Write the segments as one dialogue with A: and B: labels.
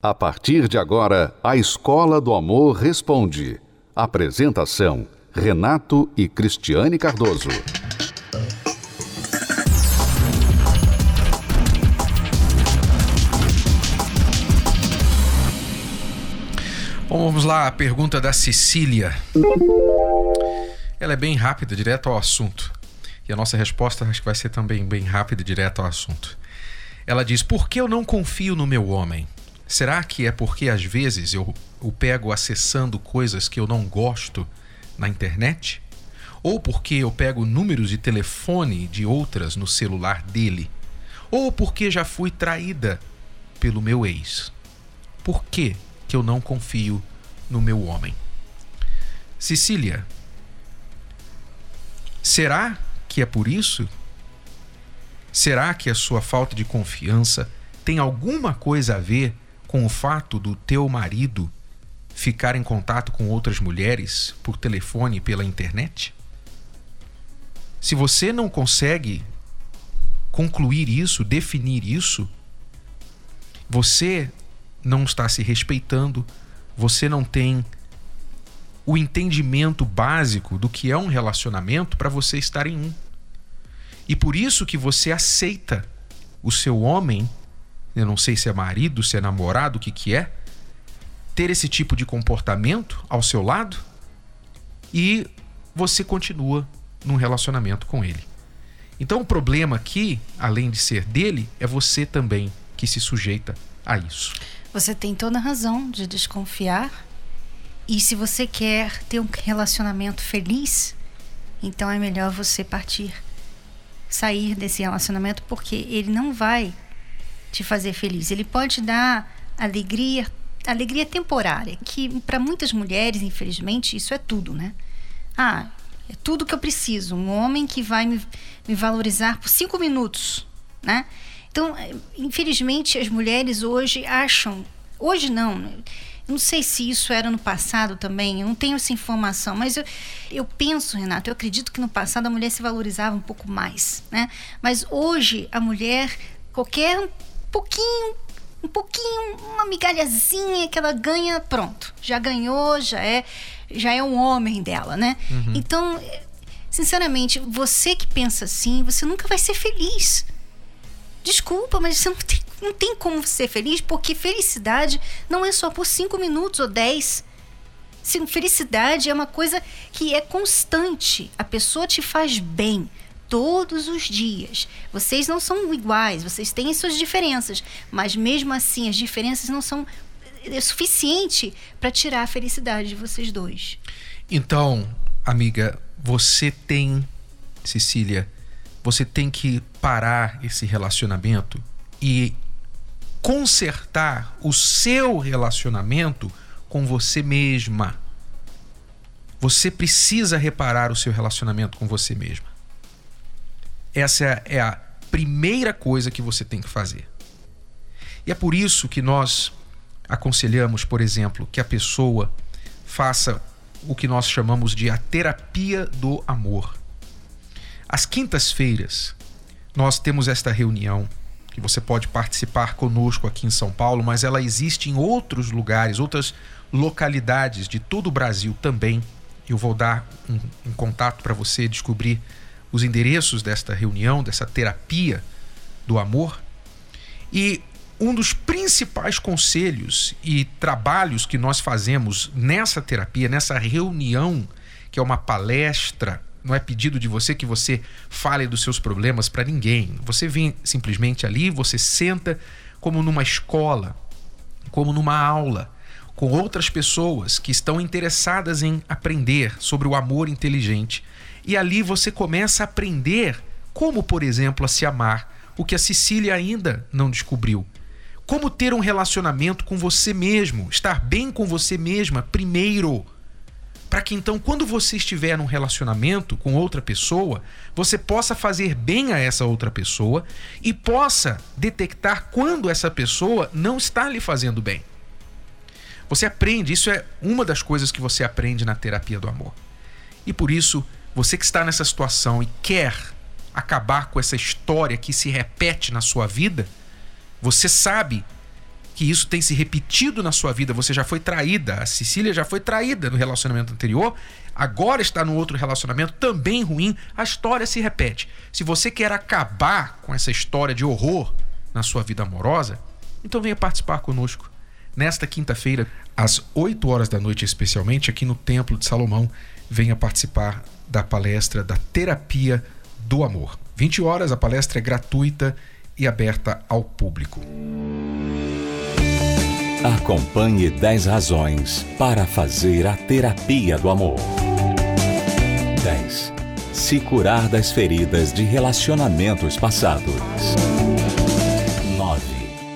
A: A partir de agora, a Escola do Amor Responde. Apresentação: Renato e Cristiane Cardoso.
B: Bom, vamos lá, a pergunta da Cecília. Ela é bem rápida, direto ao assunto. E a nossa resposta acho que vai ser também bem rápida e direto ao assunto. Ela diz: Por que eu não confio no meu homem? Será que é porque às vezes eu o pego acessando coisas que eu não gosto na internet? Ou porque eu pego números de telefone de outras no celular dele? Ou porque já fui traída pelo meu ex? Por que, que eu não confio no meu homem? Cecília, será que é por isso? Será que a sua falta de confiança tem alguma coisa a ver com o fato do teu marido ficar em contato com outras mulheres por telefone e pela internet? Se você não consegue concluir isso, definir isso, você não está se respeitando, você não tem o entendimento básico do que é um relacionamento para você estar em um. E por isso que você aceita o seu homem eu não sei se é marido, se é namorado, o que, que é, ter esse tipo de comportamento ao seu lado e você continua num relacionamento com ele. Então o problema aqui, além de ser dele, é você também que se sujeita a isso.
C: Você tem toda a razão de desconfiar. E se você quer ter um relacionamento feliz, então é melhor você partir, sair desse relacionamento, porque ele não vai te fazer feliz. Ele pode dar alegria, alegria temporária, que para muitas mulheres, infelizmente, isso é tudo, né? Ah, é tudo que eu preciso. Um homem que vai me, me valorizar por cinco minutos, né? Então, infelizmente, as mulheres hoje acham, hoje não, eu não sei se isso era no passado também, eu não tenho essa informação, mas eu, eu penso, Renato, eu acredito que no passado a mulher se valorizava um pouco mais, né? Mas hoje a mulher, qualquer pouquinho, um pouquinho, uma migalhazinha que ela ganha, pronto. Já ganhou, já é, já é um homem dela, né? Uhum. Então, sinceramente, você que pensa assim, você nunca vai ser feliz. Desculpa, mas você não tem, não tem como ser feliz, porque felicidade não é só por cinco minutos ou dez. Sim, felicidade é uma coisa que é constante. A pessoa te faz bem todos os dias. Vocês não são iguais, vocês têm suas diferenças, mas mesmo assim as diferenças não são é suficiente para tirar a felicidade de vocês dois.
B: Então, amiga, você tem, Cecília, você tem que parar esse relacionamento e consertar o seu relacionamento com você mesma. Você precisa reparar o seu relacionamento com você mesma. Essa é a primeira coisa que você tem que fazer. E é por isso que nós aconselhamos, por exemplo, que a pessoa faça o que nós chamamos de a terapia do amor. Às quintas-feiras, nós temos esta reunião que você pode participar conosco aqui em São Paulo, mas ela existe em outros lugares, outras localidades de todo o Brasil também. Eu vou dar um, um contato para você descobrir os endereços desta reunião, dessa terapia do amor. E um dos principais conselhos e trabalhos que nós fazemos nessa terapia, nessa reunião, que é uma palestra, não é pedido de você que você fale dos seus problemas para ninguém. Você vem simplesmente ali, você senta como numa escola, como numa aula, com outras pessoas que estão interessadas em aprender sobre o amor inteligente e ali você começa a aprender como, por exemplo, a se amar, o que a Cecília ainda não descobriu. Como ter um relacionamento com você mesmo, estar bem com você mesma primeiro. Para que então, quando você estiver num relacionamento com outra pessoa, você possa fazer bem a essa outra pessoa e possa detectar quando essa pessoa não está lhe fazendo bem. Você aprende, isso é uma das coisas que você aprende na terapia do amor. E por isso, você que está nessa situação e quer acabar com essa história que se repete na sua vida, você sabe que isso tem se repetido na sua vida, você já foi traída, a Cecília já foi traída no relacionamento anterior, agora está no outro relacionamento também ruim, a história se repete. Se você quer acabar com essa história de horror na sua vida amorosa, então venha participar conosco. Nesta quinta-feira, às 8 horas da noite, especialmente aqui no Templo de Salomão, venha participar da palestra da Terapia do Amor. 20 horas, a palestra é gratuita e aberta ao público.
A: Acompanhe 10 razões para fazer a terapia do amor. 10. Se curar das feridas de relacionamentos passados.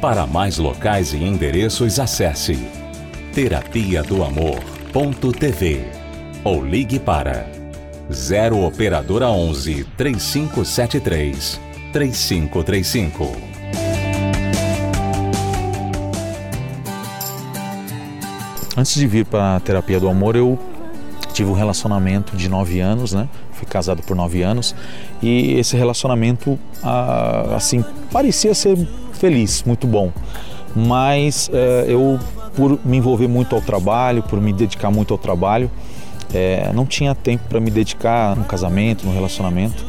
A: Para mais locais e endereços, acesse terapia do amor.tv ou ligue para 0 operadora 11 3573 3535.
D: Antes de vir para a terapia do amor, eu tive um relacionamento de nove anos, né? Fui casado por nove anos e esse relacionamento, ah, assim, parecia ser feliz, muito bom. Mas eh, eu, por me envolver muito ao trabalho, por me dedicar muito ao trabalho, eh, não tinha tempo para me dedicar no casamento, no relacionamento.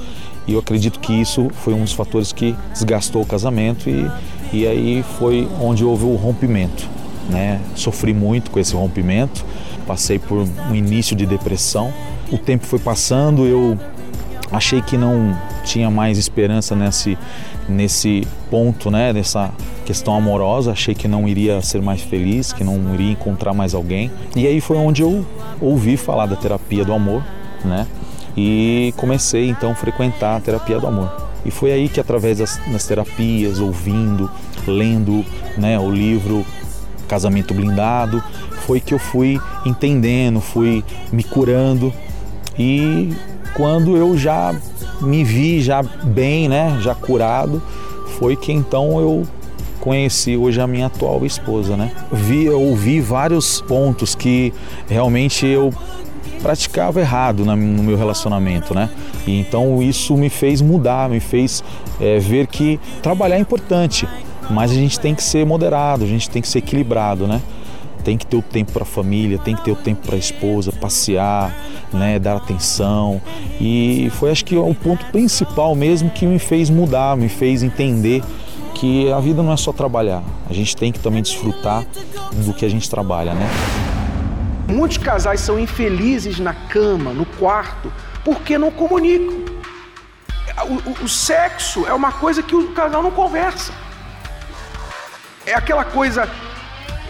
D: E eu acredito que isso foi um dos fatores que desgastou o casamento e, e aí foi onde houve o rompimento né? Sofri muito com esse rompimento, passei por um início de depressão. O tempo foi passando, eu achei que não tinha mais esperança nesse nesse ponto, né, nessa questão amorosa, achei que não iria ser mais feliz, que não iria encontrar mais alguém. E aí foi onde eu ouvi falar da terapia do amor, né? E comecei então a frequentar a terapia do amor. E foi aí que através das, das terapias, ouvindo, lendo, né, o livro casamento blindado, foi que eu fui entendendo, fui me curando e quando eu já me vi já bem, né, já curado, foi que então eu conheci hoje a minha atual esposa, né? Vi, eu ouvi vários pontos que realmente eu praticava errado no meu relacionamento, né? E então isso me fez mudar, me fez é, ver que trabalhar é importante, mas a gente tem que ser moderado, a gente tem que ser equilibrado, né? Tem que ter o tempo para a família, tem que ter o tempo para a esposa, passear, né, dar atenção. E foi acho que o ponto principal mesmo que me fez mudar, me fez entender que a vida não é só trabalhar. A gente tem que também desfrutar do que a gente trabalha, né?
E: Muitos casais são infelizes na cama, no quarto, porque não comunicam. O, o, o sexo é uma coisa que o casal não conversa é aquela coisa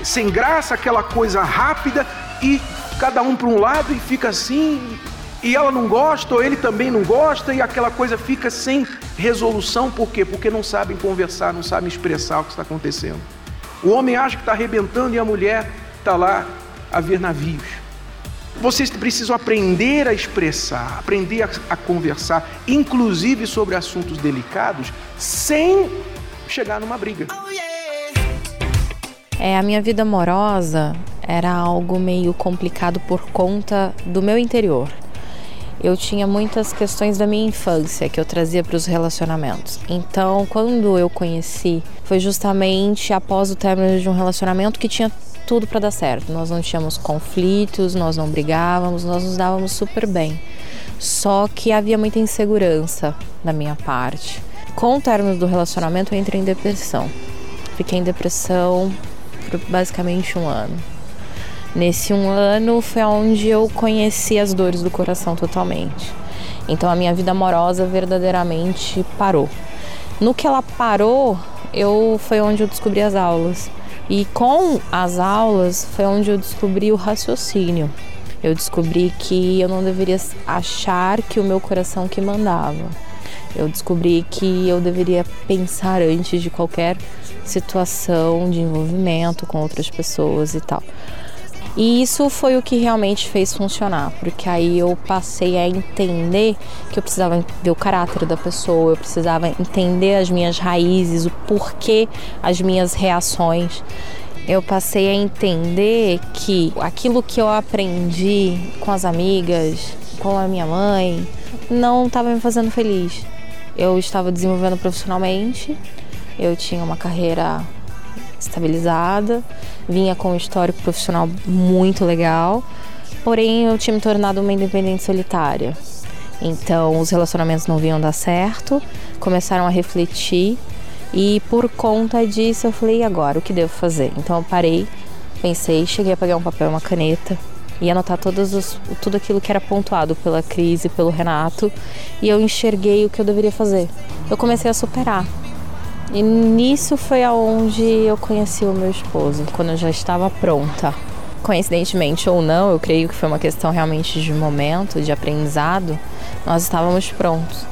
E: sem graça, aquela coisa rápida e cada um para um lado e fica assim, e ela não gosta, ou ele também não gosta, e aquela coisa fica sem resolução, por quê? Porque não sabem conversar, não sabem expressar o que está acontecendo. O homem acha que está arrebentando e a mulher está lá a ver navios. Vocês precisam aprender a expressar, aprender a, a conversar, inclusive sobre assuntos delicados, sem chegar numa briga. Oh, yeah.
F: É, a minha vida amorosa era algo meio complicado por conta do meu interior. Eu tinha muitas questões da minha infância que eu trazia para os relacionamentos. Então, quando eu conheci, foi justamente após o término de um relacionamento que tinha tudo para dar certo. Nós não tínhamos conflitos, nós não brigávamos, nós nos dávamos super bem. Só que havia muita insegurança da minha parte. Com o término do relacionamento, eu entrei em depressão. Fiquei em depressão por basicamente um ano. Nesse um ano foi onde eu conheci as dores do coração totalmente. Então a minha vida amorosa verdadeiramente parou. No que ela parou, eu foi onde eu descobri as aulas. E com as aulas foi onde eu descobri o raciocínio. Eu descobri que eu não deveria achar que o meu coração que mandava. Eu descobri que eu deveria pensar antes de qualquer situação de envolvimento com outras pessoas e tal. E isso foi o que realmente fez funcionar, porque aí eu passei a entender que eu precisava entender o caráter da pessoa, eu precisava entender as minhas raízes, o porquê as minhas reações. Eu passei a entender que aquilo que eu aprendi com as amigas, com a minha mãe, não estava me fazendo feliz. Eu estava desenvolvendo profissionalmente, eu tinha uma carreira estabilizada, vinha com um histórico profissional muito legal, porém eu tinha me tornado uma independente solitária. Então os relacionamentos não vinham dar certo, começaram a refletir e por conta disso eu falei, e agora? O que devo fazer? Então eu parei, pensei, cheguei a pegar um papel e uma caneta e anotar todos os, tudo aquilo que era pontuado pela crise, pelo Renato, e eu enxerguei o que eu deveria fazer. Eu comecei a superar. E nisso foi aonde eu conheci o meu esposo, quando eu já estava pronta. Coincidentemente ou não, eu creio que foi uma questão realmente de momento, de aprendizado, nós estávamos prontos.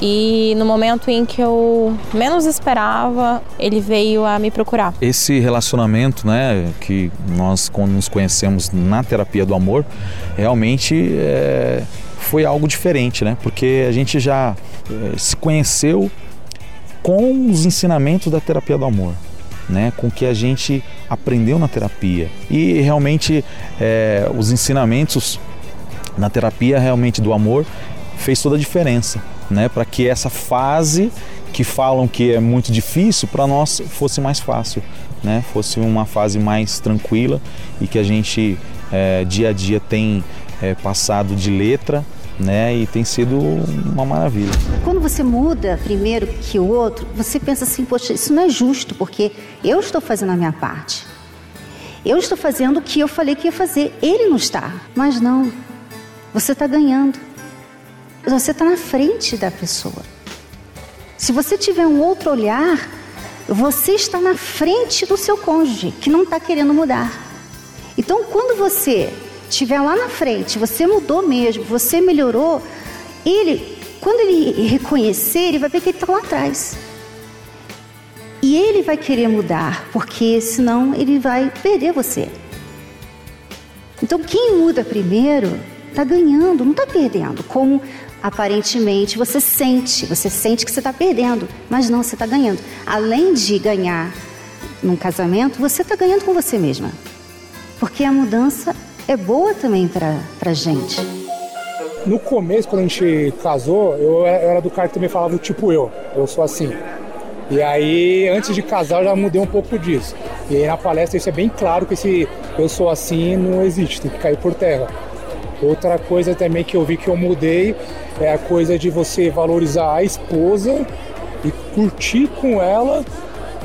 F: E no momento em que eu menos esperava, ele veio a me procurar.
D: Esse relacionamento, né, que nós nos conhecemos na terapia do amor, realmente é, foi algo diferente, né? Porque a gente já é, se conheceu com os ensinamentos da terapia do amor. Né, com o que a gente aprendeu na terapia. E realmente é, os ensinamentos na terapia realmente do amor fez toda a diferença, né, para que essa fase que falam que é muito difícil para nós fosse mais fácil, né, fosse uma fase mais tranquila e que a gente é, dia a dia tem é, passado de letra né? E tem sido uma maravilha.
C: Quando você muda primeiro que o outro, você pensa assim, poxa, isso não é justo, porque eu estou fazendo a minha parte. Eu estou fazendo o que eu falei que ia fazer. Ele não está. Mas não. Você está ganhando. Você está na frente da pessoa. Se você tiver um outro olhar, você está na frente do seu cônjuge, que não está querendo mudar. Então, quando você estiver lá na frente, você mudou mesmo, você melhorou, ele, quando ele reconhecer, ele vai ver que ele está lá atrás. E ele vai querer mudar, porque senão ele vai perder você. Então, quem muda primeiro está ganhando, não está perdendo. Como aparentemente você sente, você sente que você está perdendo, mas não, você está ganhando. Além de ganhar num casamento, você está ganhando com você mesma. Porque a mudança é boa também para a gente.
G: No começo, quando a gente casou, eu era do cara que também falava tipo eu, eu sou assim. E aí, antes de casar, eu já mudei um pouco disso. E aí na palestra isso é bem claro que esse eu sou assim não existe, tem que cair por terra. Outra coisa também que eu vi que eu mudei é a coisa de você valorizar a esposa e curtir com ela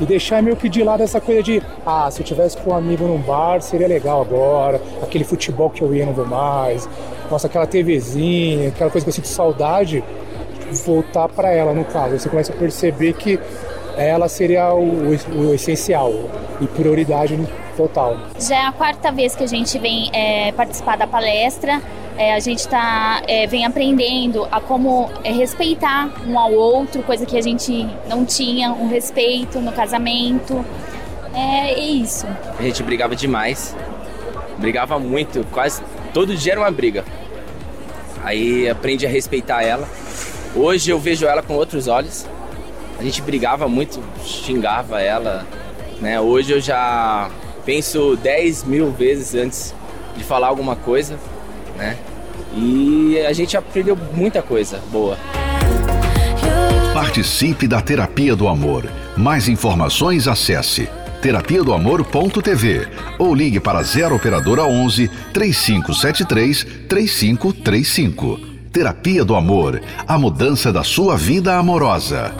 G: e deixar meio que de lado essa coisa de, ah, se eu tivesse com um amigo num bar, seria legal agora, aquele futebol que eu ia não vou mais, nossa, aquela TVzinha, aquela coisa que eu sinto saudade, voltar para ela no caso. Você começa a perceber que ela seria o, o essencial e prioridade total.
H: Já é a quarta vez que a gente vem é, participar da palestra. É, a gente tá, é, vem aprendendo a como é, respeitar um ao outro, coisa que a gente não tinha, um respeito no casamento. É, é isso.
I: A gente brigava demais, brigava muito, quase todo dia era uma briga. Aí aprendi a respeitar ela. Hoje eu vejo ela com outros olhos. A gente brigava muito, xingava ela. Né? Hoje eu já penso 10 mil vezes antes de falar alguma coisa né? E a gente aprendeu muita coisa boa.
J: Participe da Terapia do Amor. Mais informações acesse terapia do amor.tv ou ligue para 0 operadora 11 3573 3535. Terapia do Amor, a mudança da sua vida amorosa.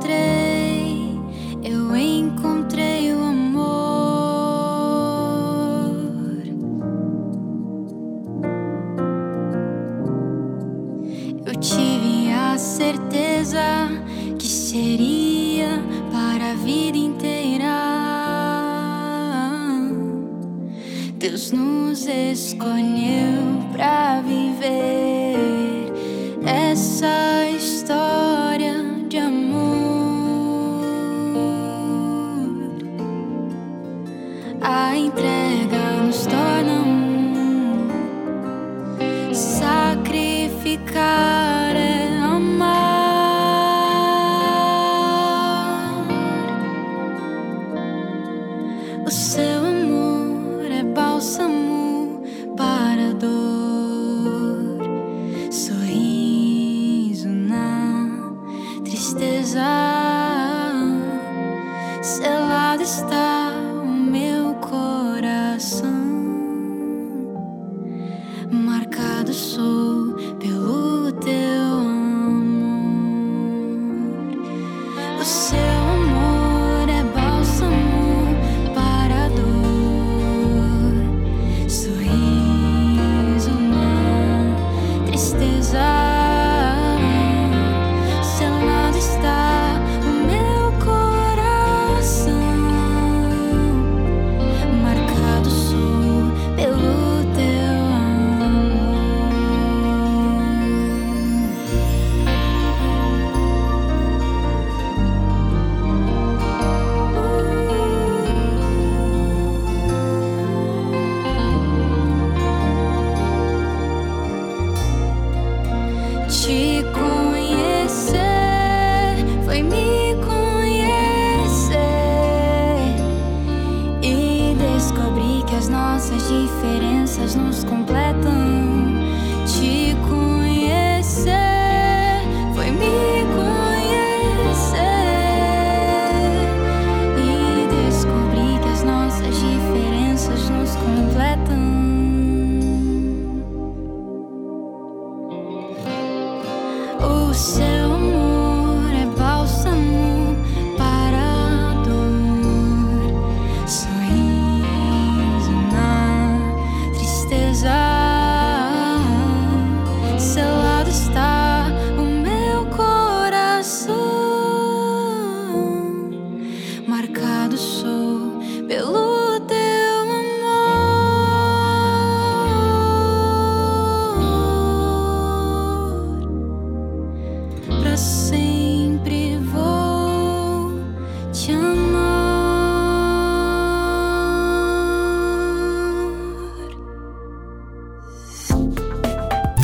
K: encontré. Bill.